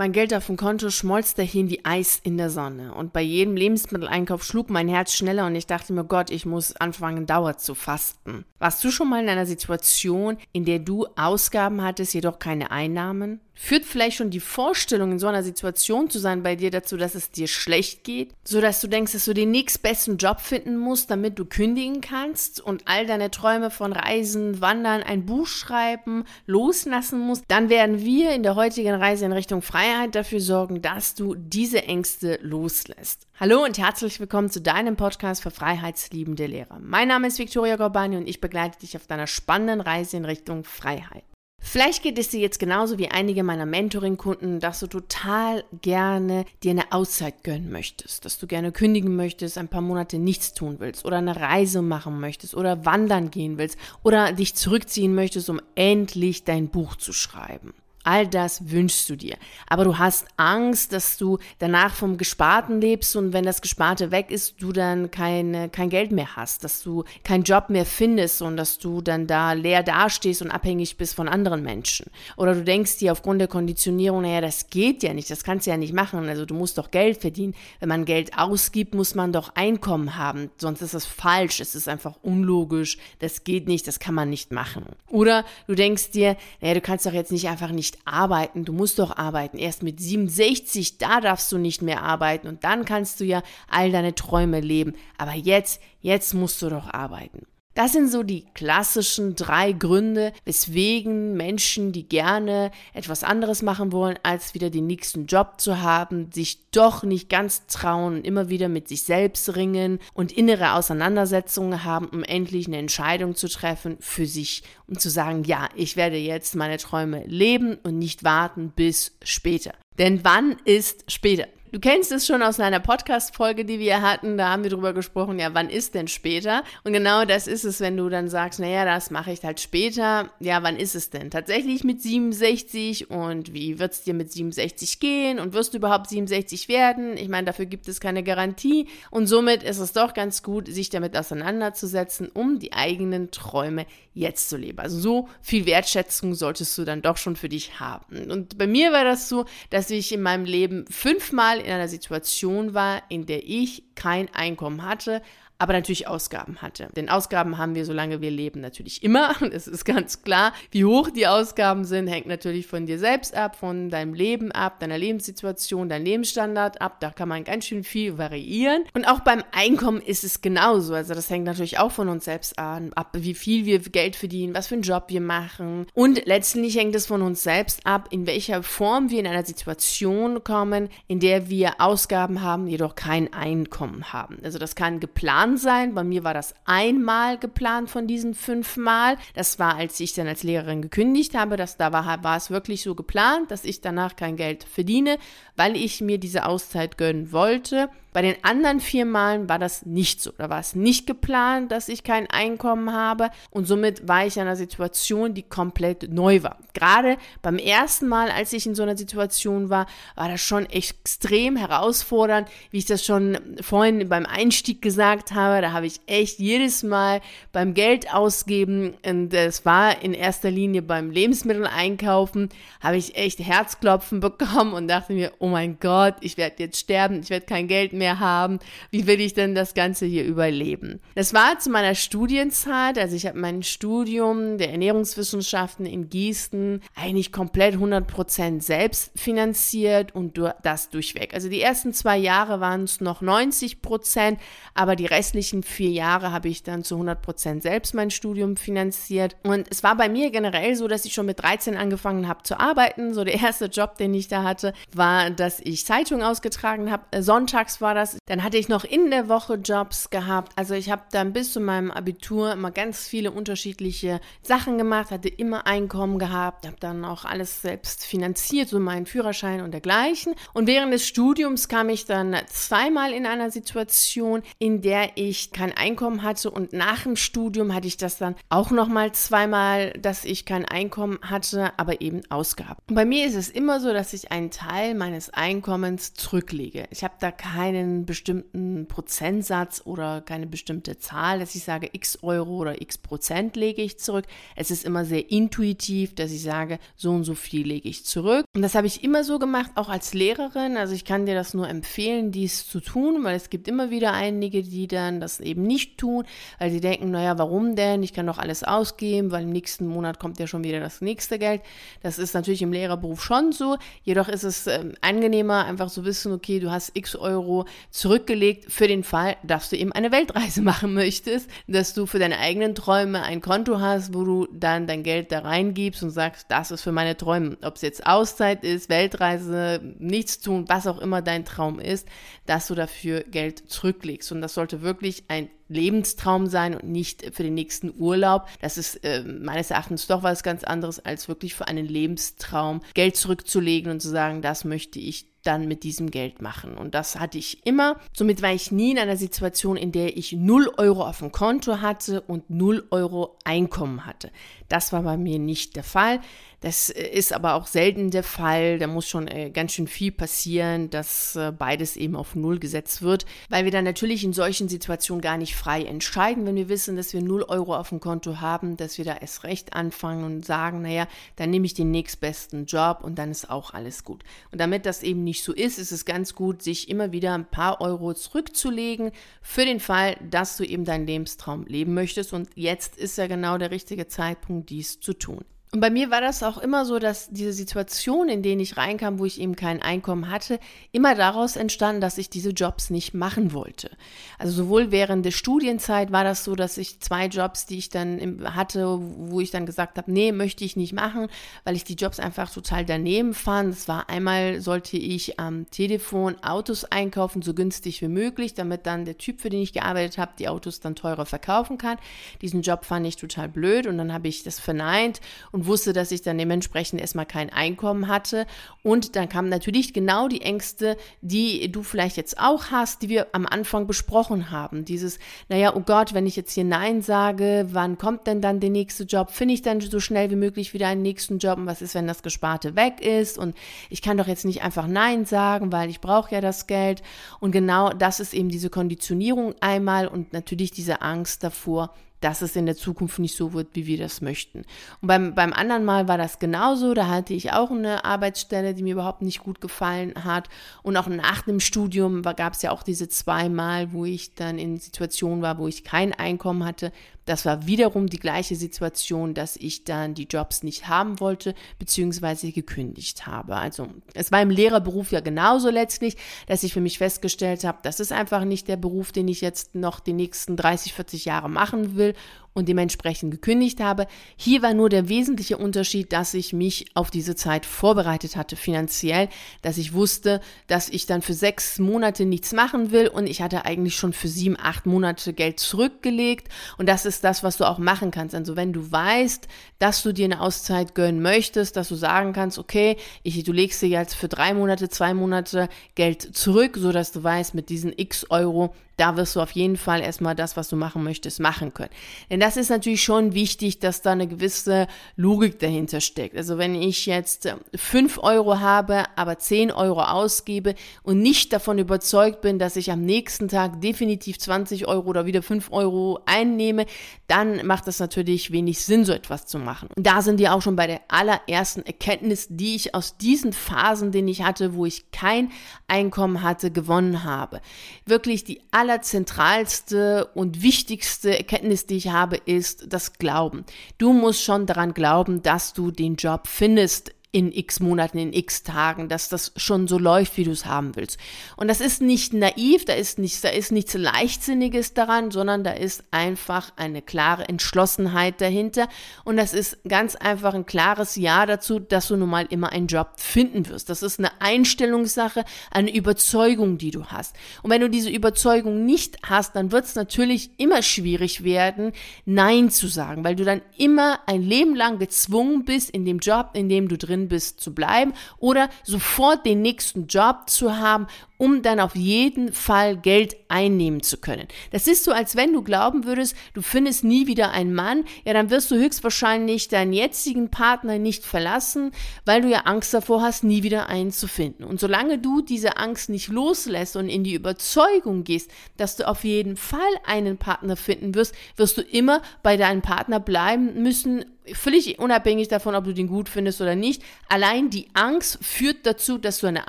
Mein Geld auf dem Konto schmolz dahin wie Eis in der Sonne. Und bei jedem Lebensmitteleinkauf schlug mein Herz schneller und ich dachte mir, Gott, ich muss anfangen, Dauer zu fasten. Warst du schon mal in einer Situation, in der du Ausgaben hattest, jedoch keine Einnahmen? Führt vielleicht schon die Vorstellung, in so einer Situation zu sein bei dir dazu, dass es dir schlecht geht, so dass du denkst, dass du den nächstbesten Job finden musst, damit du kündigen kannst und all deine Träume von Reisen, Wandern, ein Buch schreiben, loslassen musst? Dann werden wir in der heutigen Reise in Richtung Freiheit dafür sorgen, dass du diese Ängste loslässt. Hallo und herzlich willkommen zu deinem Podcast für freiheitsliebende Lehrer. Mein Name ist Viktoria Gorbani und ich begleite dich auf deiner spannenden Reise in Richtung Freiheit. Vielleicht geht es dir jetzt genauso wie einige meiner Mentoring-Kunden, dass du total gerne dir eine Auszeit gönnen möchtest, dass du gerne kündigen möchtest, ein paar Monate nichts tun willst oder eine Reise machen möchtest oder wandern gehen willst oder dich zurückziehen möchtest, um endlich dein Buch zu schreiben. All das wünschst du dir. Aber du hast Angst, dass du danach vom Gesparten lebst und wenn das Gesparte weg ist, du dann kein, kein Geld mehr hast, dass du keinen Job mehr findest und dass du dann da leer dastehst und abhängig bist von anderen Menschen. Oder du denkst dir aufgrund der Konditionierung, naja, das geht ja nicht, das kannst du ja nicht machen. Also du musst doch Geld verdienen. Wenn man Geld ausgibt, muss man doch Einkommen haben. Sonst ist das falsch, es ist einfach unlogisch, das geht nicht, das kann man nicht machen. Oder du denkst dir, naja, du kannst doch jetzt nicht einfach nicht arbeiten, du musst doch arbeiten. Erst mit 67, da darfst du nicht mehr arbeiten und dann kannst du ja all deine Träume leben. Aber jetzt, jetzt musst du doch arbeiten. Das sind so die klassischen drei Gründe, weswegen Menschen, die gerne etwas anderes machen wollen, als wieder den nächsten Job zu haben, sich doch nicht ganz trauen immer wieder mit sich selbst ringen und innere Auseinandersetzungen haben, um endlich eine Entscheidung zu treffen für sich, um zu sagen, ja, ich werde jetzt meine Träume leben und nicht warten bis später. Denn wann ist später? Du kennst es schon aus einer Podcast-Folge, die wir hatten. Da haben wir drüber gesprochen, ja, wann ist denn später? Und genau das ist es, wenn du dann sagst, naja, das mache ich halt später. Ja, wann ist es denn? Tatsächlich mit 67 und wie wird es dir mit 67 gehen? Und wirst du überhaupt 67 werden? Ich meine, dafür gibt es keine Garantie. Und somit ist es doch ganz gut, sich damit auseinanderzusetzen, um die eigenen Träume jetzt zu leben. Also so viel Wertschätzung solltest du dann doch schon für dich haben. Und bei mir war das so, dass ich in meinem Leben fünfmal in einer Situation war, in der ich kein Einkommen hatte, aber natürlich Ausgaben hatte. Denn Ausgaben haben wir, solange wir leben, natürlich immer. Das ist ganz klar. Wie hoch die Ausgaben sind, hängt natürlich von dir selbst ab, von deinem Leben ab, deiner Lebenssituation, dein Lebensstandard ab. Da kann man ganz schön viel variieren. Und auch beim Einkommen ist es genauso. Also das hängt natürlich auch von uns selbst an, ab, wie viel wir Geld verdienen, was für einen Job wir machen. Und letztendlich hängt es von uns selbst ab, in welcher Form wir in einer Situation kommen, in der wir Ausgaben haben, jedoch kein Einkommen haben. Also das kann geplant geplant sein. Bei mir war das einmal geplant von diesen fünfmal. Das war, als ich dann als Lehrerin gekündigt habe. Das, da war, war es wirklich so geplant, dass ich danach kein Geld verdiene, weil ich mir diese Auszeit gönnen wollte. Bei den anderen vier Malen war das nicht so. Da war es nicht geplant, dass ich kein Einkommen habe und somit war ich in einer Situation, die komplett neu war. Gerade beim ersten Mal, als ich in so einer Situation war, war das schon extrem herausfordernd, wie ich das schon vorhin beim Einstieg gesagt habe. Da habe ich echt jedes Mal beim Geld ausgeben, und das war in erster Linie beim Lebensmitteleinkaufen, habe ich echt Herzklopfen bekommen und dachte mir, oh mein Gott, ich werde jetzt sterben, ich werde kein Geld mehr haben. Wie will ich denn das Ganze hier überleben? Das war zu meiner Studienzeit, also ich habe mein Studium der Ernährungswissenschaften in Gießen eigentlich komplett 100% selbst finanziert und das durchweg. Also die ersten zwei Jahre waren es noch 90%, aber die restlichen vier Jahre habe ich dann zu 100% selbst mein Studium finanziert. Und es war bei mir generell so, dass ich schon mit 13 angefangen habe zu arbeiten. So der erste Job, den ich da hatte, war, dass ich Zeitung ausgetragen habe. Äh, sonntags war das. Dann hatte ich noch in der Woche Jobs gehabt. Also ich habe dann bis zu meinem Abitur immer ganz viele unterschiedliche Sachen gemacht, hatte immer Einkommen gehabt, habe dann auch alles selbst finanziert, so meinen Führerschein und dergleichen. Und während des Studiums kam ich dann zweimal in einer Situation, in der ich kein Einkommen hatte und nach dem Studium hatte ich das dann auch noch mal zweimal, dass ich kein Einkommen hatte, aber eben Ausgaben. Und bei mir ist es immer so, dass ich einen Teil meines Einkommens zurücklege. Ich habe da keine keinen bestimmten Prozentsatz oder keine bestimmte Zahl, dass ich sage, x Euro oder x Prozent lege ich zurück. Es ist immer sehr intuitiv, dass ich sage, so und so viel lege ich zurück. Und das habe ich immer so gemacht, auch als Lehrerin. Also ich kann dir das nur empfehlen, dies zu tun, weil es gibt immer wieder einige, die dann das eben nicht tun, weil sie denken, naja, warum denn? Ich kann doch alles ausgeben, weil im nächsten Monat kommt ja schon wieder das nächste Geld. Das ist natürlich im Lehrerberuf schon so. Jedoch ist es äh, angenehmer, einfach zu wissen, okay, du hast x Euro zurückgelegt für den Fall, dass du eben eine Weltreise machen möchtest, dass du für deine eigenen Träume ein Konto hast, wo du dann dein Geld da reingibst und sagst, das ist für meine Träume. Ob es jetzt Auszeit ist, Weltreise, nichts tun, was auch immer dein Traum ist, dass du dafür Geld zurücklegst. Und das sollte wirklich ein Lebenstraum sein und nicht für den nächsten Urlaub. Das ist äh, meines Erachtens doch was ganz anderes, als wirklich für einen Lebenstraum Geld zurückzulegen und zu sagen, das möchte ich dann mit diesem Geld machen. Und das hatte ich immer. Somit war ich nie in einer Situation, in der ich 0 Euro auf dem Konto hatte und 0 Euro Einkommen hatte. Das war bei mir nicht der Fall. Das äh, ist aber auch selten der Fall. Da muss schon äh, ganz schön viel passieren, dass äh, beides eben auf Null gesetzt wird, weil wir dann natürlich in solchen Situationen gar nicht frei entscheiden, wenn wir wissen, dass wir 0 Euro auf dem Konto haben, dass wir da erst recht anfangen und sagen, naja, dann nehme ich den nächstbesten Job und dann ist auch alles gut. Und damit das eben nicht so ist, ist es ganz gut, sich immer wieder ein paar Euro zurückzulegen für den Fall, dass du eben deinen Lebenstraum leben möchtest. Und jetzt ist ja genau der richtige Zeitpunkt, dies zu tun. Und bei mir war das auch immer so, dass diese Situation, in denen ich reinkam, wo ich eben kein Einkommen hatte, immer daraus entstanden, dass ich diese Jobs nicht machen wollte. Also sowohl während der Studienzeit war das so, dass ich zwei Jobs, die ich dann hatte, wo ich dann gesagt habe, nee, möchte ich nicht machen, weil ich die Jobs einfach total daneben fand. Es war einmal, sollte ich am Telefon Autos einkaufen, so günstig wie möglich, damit dann der Typ, für den ich gearbeitet habe, die Autos dann teurer verkaufen kann. Diesen Job fand ich total blöd und dann habe ich das verneint wusste, dass ich dann dementsprechend erstmal kein Einkommen hatte. Und dann kamen natürlich genau die Ängste, die du vielleicht jetzt auch hast, die wir am Anfang besprochen haben. Dieses, naja, oh Gott, wenn ich jetzt hier Nein sage, wann kommt denn dann der nächste Job? Finde ich dann so schnell wie möglich wieder einen nächsten Job? Und was ist, wenn das Gesparte weg ist? Und ich kann doch jetzt nicht einfach Nein sagen, weil ich brauche ja das Geld. Und genau das ist eben diese Konditionierung einmal und natürlich diese Angst davor, dass es in der Zukunft nicht so wird, wie wir das möchten. Und beim, beim anderen Mal war das genauso. Da hatte ich auch eine Arbeitsstelle, die mir überhaupt nicht gut gefallen hat. Und auch nach dem Studium gab es ja auch diese zwei Mal, wo ich dann in Situationen war, wo ich kein Einkommen hatte. Das war wiederum die gleiche Situation, dass ich dann die Jobs nicht haben wollte, beziehungsweise gekündigt habe. Also es war im Lehrerberuf ja genauso letztlich, dass ich für mich festgestellt habe, das ist einfach nicht der Beruf, den ich jetzt noch die nächsten 30, 40 Jahre machen will und dementsprechend gekündigt habe. Hier war nur der wesentliche Unterschied, dass ich mich auf diese Zeit vorbereitet hatte finanziell, dass ich wusste, dass ich dann für sechs Monate nichts machen will und ich hatte eigentlich schon für sieben, acht Monate Geld zurückgelegt und das ist das, was du auch machen kannst. Also wenn du weißt, dass du dir eine Auszeit gönnen möchtest, dass du sagen kannst, okay, ich, du legst dir jetzt für drei Monate, zwei Monate Geld zurück, so dass du weißt, mit diesen x Euro da wirst du auf jeden Fall erstmal das, was du machen möchtest, machen können. Denn das ist natürlich schon wichtig, dass da eine gewisse Logik dahinter steckt. Also wenn ich jetzt 5 äh, Euro habe, aber 10 Euro ausgebe und nicht davon überzeugt bin, dass ich am nächsten Tag definitiv 20 Euro oder wieder 5 Euro einnehme, dann macht das natürlich wenig Sinn, so etwas zu machen. Und da sind wir auch schon bei der allerersten Erkenntnis, die ich aus diesen Phasen, den ich hatte, wo ich kein Einkommen hatte, gewonnen habe. Wirklich die aller allerzentralste und wichtigste Erkenntnis, die ich habe, ist das Glauben. Du musst schon daran glauben, dass du den Job findest in x Monaten, in x Tagen, dass das schon so läuft, wie du es haben willst. Und das ist nicht naiv, da ist nichts, da ist nichts Leichtsinniges daran, sondern da ist einfach eine klare Entschlossenheit dahinter. Und das ist ganz einfach ein klares Ja dazu, dass du nun mal immer einen Job finden wirst. Das ist eine Einstellungssache, eine Überzeugung, die du hast. Und wenn du diese Überzeugung nicht hast, dann wird es natürlich immer schwierig werden, Nein zu sagen, weil du dann immer ein Leben lang gezwungen bist in dem Job, in dem du drin drin bist, zu bleiben oder sofort den nächsten Job zu haben, um dann auf jeden Fall Geld einnehmen zu können. Das ist so, als wenn du glauben würdest, du findest nie wieder einen Mann, ja, dann wirst du höchstwahrscheinlich deinen jetzigen Partner nicht verlassen, weil du ja Angst davor hast, nie wieder einen zu finden. Und solange du diese Angst nicht loslässt und in die Überzeugung gehst, dass du auf jeden Fall einen Partner finden wirst, wirst du immer bei deinem Partner bleiben müssen völlig unabhängig davon, ob du den gut findest oder nicht. Allein die Angst führt dazu, dass du eine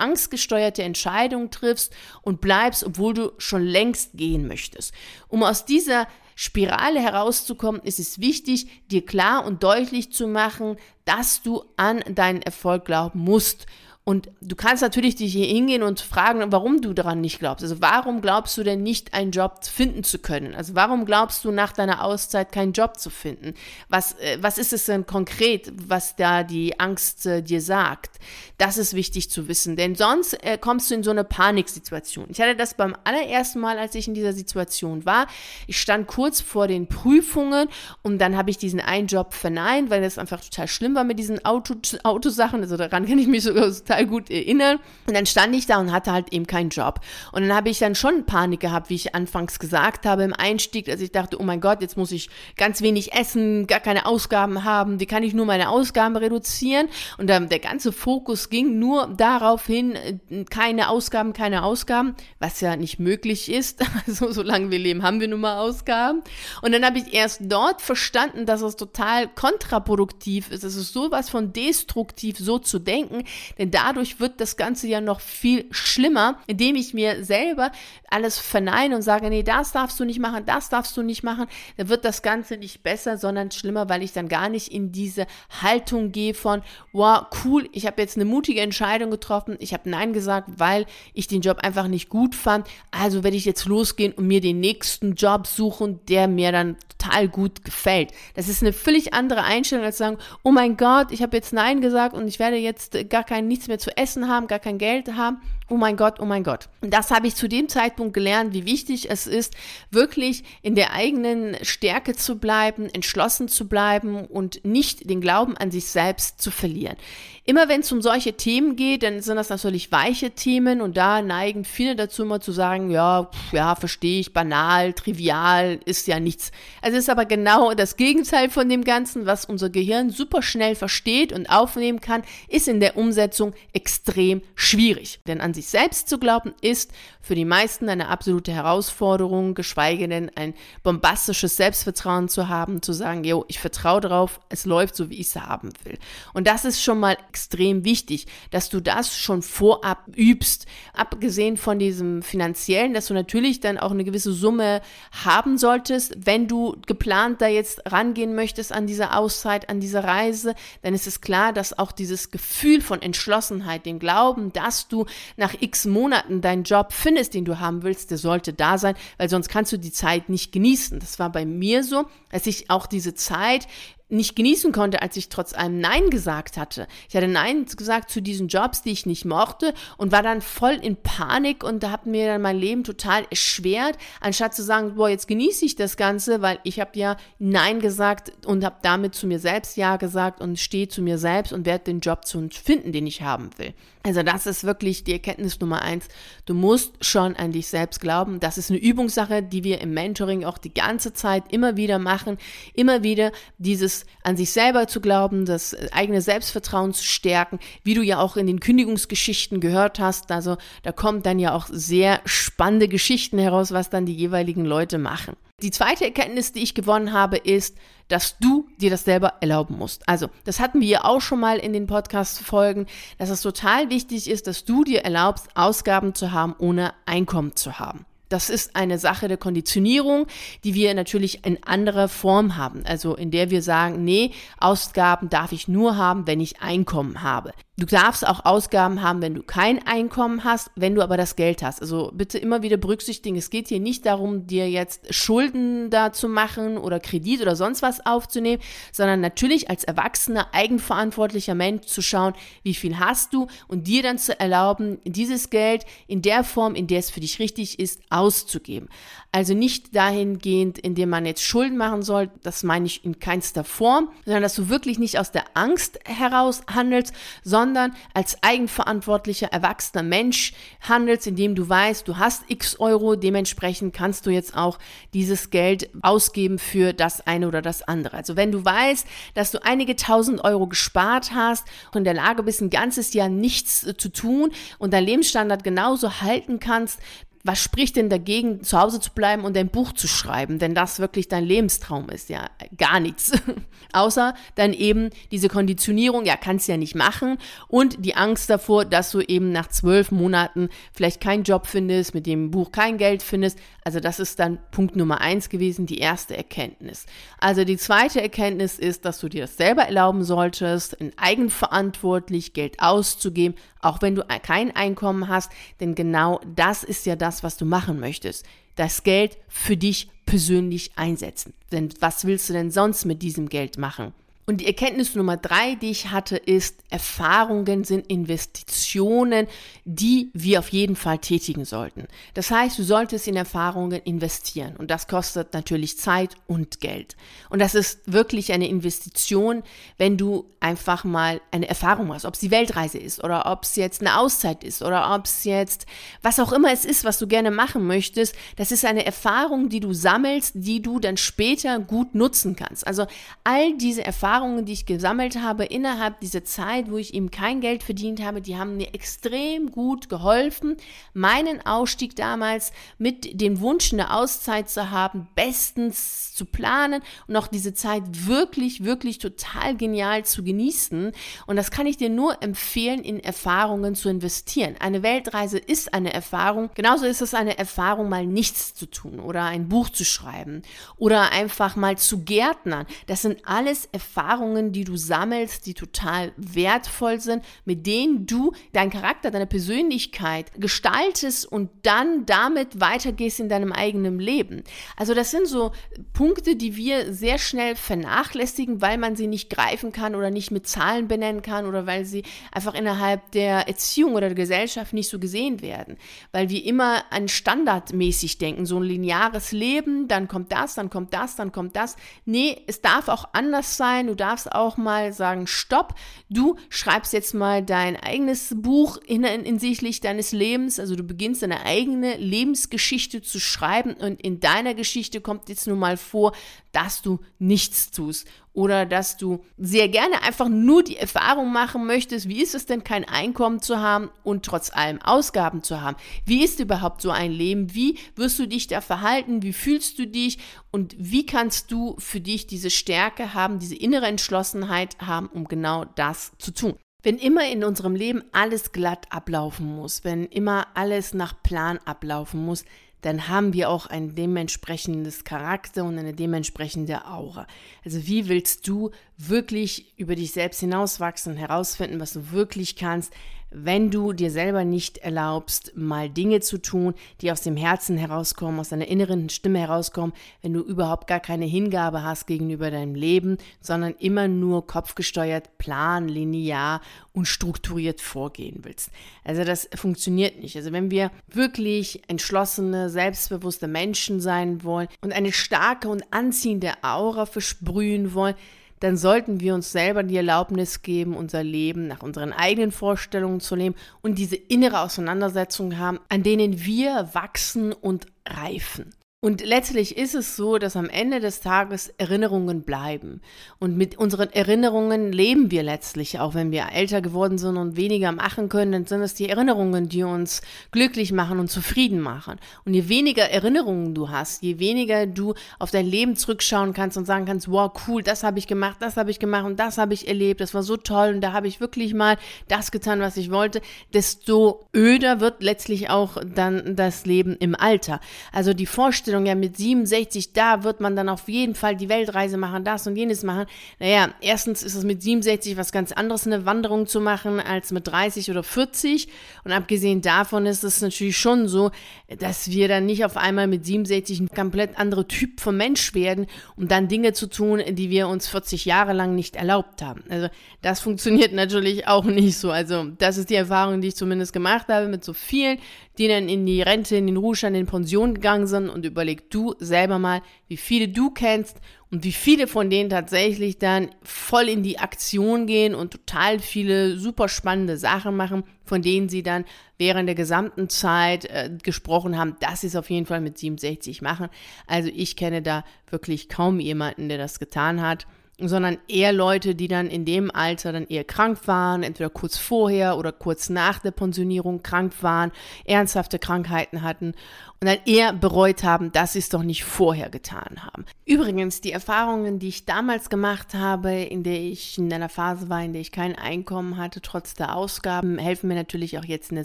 angstgesteuerte Entscheidung triffst und bleibst, obwohl du schon längst gehen möchtest. Um aus dieser Spirale herauszukommen, ist es wichtig, dir klar und deutlich zu machen, dass du an deinen Erfolg glauben musst. Und du kannst natürlich dich hier hingehen und fragen, warum du daran nicht glaubst. Also warum glaubst du denn nicht, einen Job finden zu können? Also warum glaubst du nach deiner Auszeit keinen Job zu finden? Was, äh, was ist es denn konkret, was da die Angst äh, dir sagt? Das ist wichtig zu wissen, denn sonst äh, kommst du in so eine Paniksituation. Ich hatte das beim allerersten Mal, als ich in dieser Situation war. Ich stand kurz vor den Prüfungen und dann habe ich diesen einen Job verneint, weil das einfach total schlimm war mit diesen Auto, Autosachen. Also daran kann ich mich sogar total total gut erinnern. Und dann stand ich da und hatte halt eben keinen Job. Und dann habe ich dann schon Panik gehabt, wie ich anfangs gesagt habe im Einstieg, dass ich dachte, oh mein Gott, jetzt muss ich ganz wenig essen, gar keine Ausgaben haben. Wie kann ich nur meine Ausgaben reduzieren? Und dann der ganze Fokus ging nur darauf hin, äh, keine Ausgaben, keine Ausgaben, was ja nicht möglich ist. Also solange wir leben, haben wir nun mal Ausgaben. Und dann habe ich erst dort verstanden, dass es total kontraproduktiv ist. Es ist sowas von destruktiv, so zu denken, denn da dadurch wird das Ganze ja noch viel schlimmer, indem ich mir selber alles verneine und sage, nee, das darfst du nicht machen, das darfst du nicht machen, dann wird das Ganze nicht besser, sondern schlimmer, weil ich dann gar nicht in diese Haltung gehe von, wow, cool, ich habe jetzt eine mutige Entscheidung getroffen, ich habe Nein gesagt, weil ich den Job einfach nicht gut fand, also werde ich jetzt losgehen und mir den nächsten Job suchen, der mir dann total gut gefällt. Das ist eine völlig andere Einstellung als sagen, oh mein Gott, ich habe jetzt Nein gesagt und ich werde jetzt gar kein nichts mehr zu essen haben, gar kein Geld haben. Oh mein Gott, oh mein Gott. Und das habe ich zu dem Zeitpunkt gelernt, wie wichtig es ist, wirklich in der eigenen Stärke zu bleiben, entschlossen zu bleiben und nicht den Glauben an sich selbst zu verlieren. Immer wenn es um solche Themen geht, dann sind das natürlich weiche Themen und da neigen viele dazu immer zu sagen, ja, pff, ja, verstehe ich, banal, trivial, ist ja nichts. Also es ist aber genau das Gegenteil von dem Ganzen, was unser Gehirn super schnell versteht und aufnehmen kann, ist in der Umsetzung extrem schwierig. Denn an sich selbst zu glauben, ist für die meisten eine absolute Herausforderung, geschweige denn ein bombastisches Selbstvertrauen zu haben, zu sagen, jo, ich vertraue darauf, es läuft so, wie ich es haben will. Und das ist schon mal extrem wichtig, dass du das schon vorab übst. Abgesehen von diesem finanziellen, dass du natürlich dann auch eine gewisse Summe haben solltest. Wenn du geplant da jetzt rangehen möchtest an diese Auszeit, an diese Reise, dann ist es klar, dass auch dieses Gefühl von Entschlossenheit, dem Glauben, dass du nach x Monaten deinen Job findest, den du haben willst, der sollte da sein, weil sonst kannst du die Zeit nicht genießen. Das war bei mir so, dass ich auch diese Zeit nicht genießen konnte, als ich trotz allem Nein gesagt hatte. Ich hatte Nein gesagt zu diesen Jobs, die ich nicht mochte und war dann voll in Panik und da hat mir dann mein Leben total erschwert, anstatt zu sagen, boah, jetzt genieße ich das Ganze, weil ich habe ja Nein gesagt und habe damit zu mir selbst Ja gesagt und stehe zu mir selbst und werde den Job zu finden, den ich haben will. Also das ist wirklich die Erkenntnis Nummer eins. Du musst schon an dich selbst glauben. Das ist eine Übungssache, die wir im Mentoring auch die ganze Zeit immer wieder machen. Immer wieder dieses an sich selber zu glauben, das eigene Selbstvertrauen zu stärken, wie du ja auch in den Kündigungsgeschichten gehört hast. Also da kommen dann ja auch sehr spannende Geschichten heraus, was dann die jeweiligen Leute machen. Die zweite Erkenntnis, die ich gewonnen habe, ist, dass du dir das selber erlauben musst. Also, das hatten wir ja auch schon mal in den Podcast-Folgen, dass es total wichtig ist, dass du dir erlaubst, Ausgaben zu haben, ohne Einkommen zu haben. Das ist eine Sache der Konditionierung, die wir natürlich in anderer Form haben. Also in der wir sagen, nee, Ausgaben darf ich nur haben, wenn ich Einkommen habe. Du darfst auch Ausgaben haben, wenn du kein Einkommen hast, wenn du aber das Geld hast. Also bitte immer wieder berücksichtigen, es geht hier nicht darum, dir jetzt Schulden da zu machen oder Kredit oder sonst was aufzunehmen, sondern natürlich als erwachsener, eigenverantwortlicher Mensch zu schauen, wie viel hast du und dir dann zu erlauben, dieses Geld in der Form, in der es für dich richtig ist, auszugeben. Also nicht dahingehend, indem man jetzt Schulden machen soll, das meine ich in keinster Form, sondern dass du wirklich nicht aus der Angst heraus handelst, sondern als eigenverantwortlicher, erwachsener Mensch handelst, indem du weißt, du hast x Euro, dementsprechend kannst du jetzt auch dieses Geld ausgeben für das eine oder das andere. Also wenn du weißt, dass du einige tausend Euro gespart hast und in der Lage bist, ein ganzes Jahr nichts zu tun und dein Lebensstandard genauso halten kannst, was spricht denn dagegen, zu Hause zu bleiben und ein Buch zu schreiben, wenn das wirklich dein Lebenstraum ist? Ja, gar nichts. Außer dann eben diese Konditionierung, ja, kannst ja nicht machen und die Angst davor, dass du eben nach zwölf Monaten vielleicht keinen Job findest, mit dem Buch kein Geld findest. Also das ist dann Punkt Nummer eins gewesen, die erste Erkenntnis. Also die zweite Erkenntnis ist, dass du dir das selber erlauben solltest, in eigenverantwortlich Geld auszugeben, auch wenn du kein Einkommen hast, denn genau das ist ja das, was du machen möchtest. Das Geld für dich persönlich einsetzen. Denn was willst du denn sonst mit diesem Geld machen? Und die Erkenntnis Nummer drei, die ich hatte, ist, Erfahrungen sind Investitionen, die wir auf jeden Fall tätigen sollten. Das heißt, du solltest in Erfahrungen investieren und das kostet natürlich Zeit und Geld. Und das ist wirklich eine Investition, wenn du einfach mal eine Erfahrung hast, ob es die Weltreise ist oder ob es jetzt eine Auszeit ist oder ob es jetzt was auch immer es ist, was du gerne machen möchtest. Das ist eine Erfahrung, die du sammelst, die du dann später gut nutzen kannst. Also all diese Erfahrungen Erfahrungen, die ich gesammelt habe innerhalb dieser Zeit, wo ich eben kein Geld verdient habe, die haben mir extrem gut geholfen, meinen Ausstieg damals mit dem Wunsch, eine Auszeit zu haben, bestens zu planen und auch diese Zeit wirklich, wirklich total genial zu genießen. Und das kann ich dir nur empfehlen, in Erfahrungen zu investieren. Eine Weltreise ist eine Erfahrung. Genauso ist es eine Erfahrung, mal nichts zu tun oder ein Buch zu schreiben oder einfach mal zu gärtnern. Das sind alles Erfahrungen, Erfahrungen, die du sammelst, die total wertvoll sind, mit denen du deinen Charakter, deine Persönlichkeit gestaltest und dann damit weitergehst in deinem eigenen Leben. Also das sind so Punkte, die wir sehr schnell vernachlässigen, weil man sie nicht greifen kann oder nicht mit Zahlen benennen kann oder weil sie einfach innerhalb der Erziehung oder der Gesellschaft nicht so gesehen werden. Weil wir immer an standardmäßig denken, so ein lineares Leben, dann kommt das, dann kommt das, dann kommt das. Nee, es darf auch anders sein. Du darfst auch mal sagen, stopp, du schreibst jetzt mal dein eigenes Buch in, in, hinsichtlich deines Lebens, also du beginnst deine eigene Lebensgeschichte zu schreiben und in deiner Geschichte kommt jetzt nun mal vor, dass du nichts tust oder dass du sehr gerne einfach nur die Erfahrung machen möchtest, wie ist es denn kein Einkommen zu haben und trotz allem Ausgaben zu haben? Wie ist überhaupt so ein Leben? Wie wirst du dich da verhalten? Wie fühlst du dich? Und wie kannst du für dich diese Stärke haben, diese innere Entschlossenheit haben, um genau das zu tun? Wenn immer in unserem Leben alles glatt ablaufen muss, wenn immer alles nach Plan ablaufen muss, dann haben wir auch ein dementsprechendes Charakter und eine dementsprechende Aura. Also wie willst du wirklich über dich selbst hinauswachsen, herausfinden, was du wirklich kannst, wenn du dir selber nicht erlaubst, mal Dinge zu tun, die aus dem Herzen herauskommen, aus deiner inneren Stimme herauskommen, wenn du überhaupt gar keine Hingabe hast gegenüber deinem Leben, sondern immer nur kopfgesteuert, plan, linear und strukturiert vorgehen willst. Also das funktioniert nicht. Also wenn wir wirklich entschlossene, selbstbewusste Menschen sein wollen und eine starke und anziehende Aura versprühen wollen, dann sollten wir uns selber die Erlaubnis geben, unser Leben nach unseren eigenen Vorstellungen zu leben und diese innere Auseinandersetzung haben, an denen wir wachsen und reifen. Und letztlich ist es so, dass am Ende des Tages Erinnerungen bleiben. Und mit unseren Erinnerungen leben wir letztlich, auch wenn wir älter geworden sind und weniger machen können, dann sind es die Erinnerungen, die uns glücklich machen und zufrieden machen. Und je weniger Erinnerungen du hast, je weniger du auf dein Leben zurückschauen kannst und sagen kannst, wow, cool, das habe ich gemacht, das habe ich gemacht und das habe ich erlebt, das war so toll und da habe ich wirklich mal das getan, was ich wollte, desto öder wird letztlich auch dann das Leben im Alter. Also die Vorstellung, Vorstellung, ja, mit 67, da wird man dann auf jeden Fall die Weltreise machen, das und jenes machen. Naja, erstens ist es mit 67 was ganz anderes, eine Wanderung zu machen, als mit 30 oder 40. Und abgesehen davon ist es natürlich schon so, dass wir dann nicht auf einmal mit 67 ein komplett anderer Typ von Mensch werden, um dann Dinge zu tun, die wir uns 40 Jahre lang nicht erlaubt haben. Also das funktioniert natürlich auch nicht so. Also das ist die Erfahrung, die ich zumindest gemacht habe mit so vielen, die dann in die Rente, in den Ruhestand, in Pension gegangen sind und überleg du selber mal, wie viele du kennst und wie viele von denen tatsächlich dann voll in die Aktion gehen und total viele super spannende Sachen machen, von denen sie dann während der gesamten Zeit äh, gesprochen haben, dass sie es auf jeden Fall mit 67 machen. Also ich kenne da wirklich kaum jemanden, der das getan hat sondern eher Leute, die dann in dem Alter dann eher krank waren, entweder kurz vorher oder kurz nach der Pensionierung krank waren, ernsthafte Krankheiten hatten und dann eher bereut haben, dass sie es doch nicht vorher getan haben. Übrigens, die Erfahrungen, die ich damals gemacht habe, in der ich in einer Phase war, in der ich kein Einkommen hatte, trotz der Ausgaben, helfen mir natürlich auch jetzt in der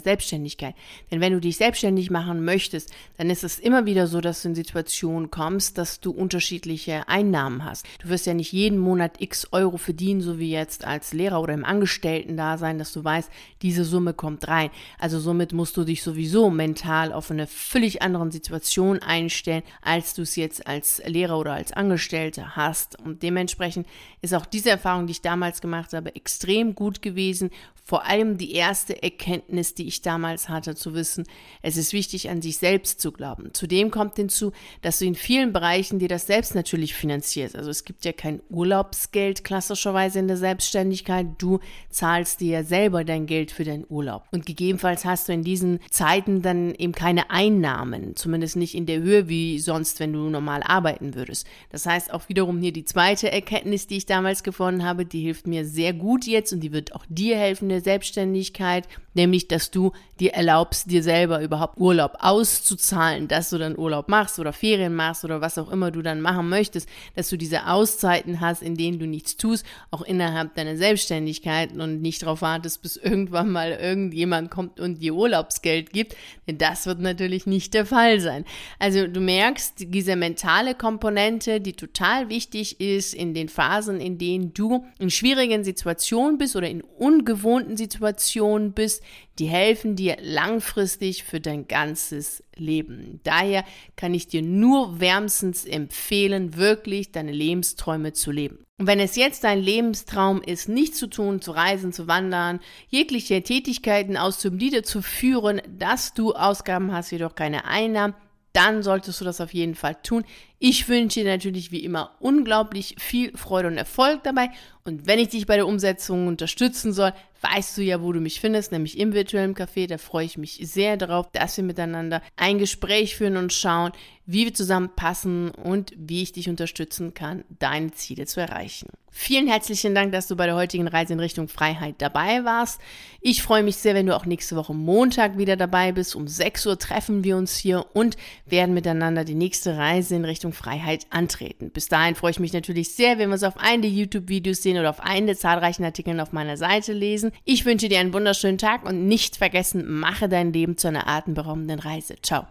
Selbstständigkeit. Denn wenn du dich selbstständig machen möchtest, dann ist es immer wieder so, dass du in Situationen kommst, dass du unterschiedliche Einnahmen hast. Du wirst ja nicht jeden Monat x Euro verdienen, so wie jetzt als Lehrer oder im Angestellten-Dasein, dass du weißt, diese Summe kommt rein. Also somit musst du dich sowieso mental auf eine völlig anderen Situation einstellen, als du es jetzt als Lehrer oder als Angestellte hast. Und dementsprechend ist auch diese Erfahrung, die ich damals gemacht habe, extrem gut gewesen. Vor allem die erste Erkenntnis, die ich damals hatte, zu wissen, es ist wichtig, an sich selbst zu glauben. Zudem kommt hinzu, dass du in vielen Bereichen dir das selbst natürlich finanzierst. Also es gibt ja kein Urlaubsgeld klassischerweise in der Selbstständigkeit. Du zahlst dir selber dein Geld für deinen Urlaub. Und gegebenenfalls hast du in diesen Zeiten dann eben keine Einnahmen zumindest nicht in der Höhe wie sonst, wenn du normal arbeiten würdest. Das heißt auch wiederum hier die zweite Erkenntnis, die ich damals gewonnen habe, die hilft mir sehr gut jetzt und die wird auch dir helfen der Selbstständigkeit, nämlich dass du dir erlaubst, dir selber überhaupt Urlaub auszuzahlen, dass du dann Urlaub machst oder Ferien machst oder was auch immer du dann machen möchtest, dass du diese Auszeiten hast, in denen du nichts tust, auch innerhalb deiner Selbstständigkeit und nicht darauf wartest, bis irgendwann mal irgendjemand kommt und dir Urlaubsgeld gibt, denn das wird natürlich nicht der Fall sein. Also du merkst, diese mentale Komponente, die total wichtig ist in den Phasen, in denen du in schwierigen Situationen bist oder in ungewohnten Situationen bist, die helfen dir langfristig für dein ganzes Leben. Daher kann ich dir nur wärmstens empfehlen, wirklich deine Lebensträume zu leben. Und wenn es jetzt dein Lebenstraum ist, nichts zu tun, zu reisen, zu wandern, jegliche Tätigkeiten auszuüben, dazu führen, dass du Ausgaben hast, jedoch keine Einnahmen, dann solltest du das auf jeden Fall tun. Ich wünsche dir natürlich wie immer unglaublich viel Freude und Erfolg dabei. Und wenn ich dich bei der Umsetzung unterstützen soll, weißt du ja, wo du mich findest, nämlich im virtuellen Café. Da freue ich mich sehr darauf, dass wir miteinander ein Gespräch führen und schauen, wie wir zusammenpassen und wie ich dich unterstützen kann, deine Ziele zu erreichen. Vielen herzlichen Dank, dass du bei der heutigen Reise in Richtung Freiheit dabei warst. Ich freue mich sehr, wenn du auch nächste Woche Montag wieder dabei bist. Um 6 Uhr treffen wir uns hier und werden miteinander die nächste Reise in Richtung Freiheit antreten. Bis dahin freue ich mich natürlich sehr, wenn wir uns auf einen der YouTube-Videos sehen oder auf einen der zahlreichen Artikeln auf meiner Seite lesen. Ich wünsche dir einen wunderschönen Tag und nicht vergessen, mache dein Leben zu einer atemberaubenden Reise. Ciao.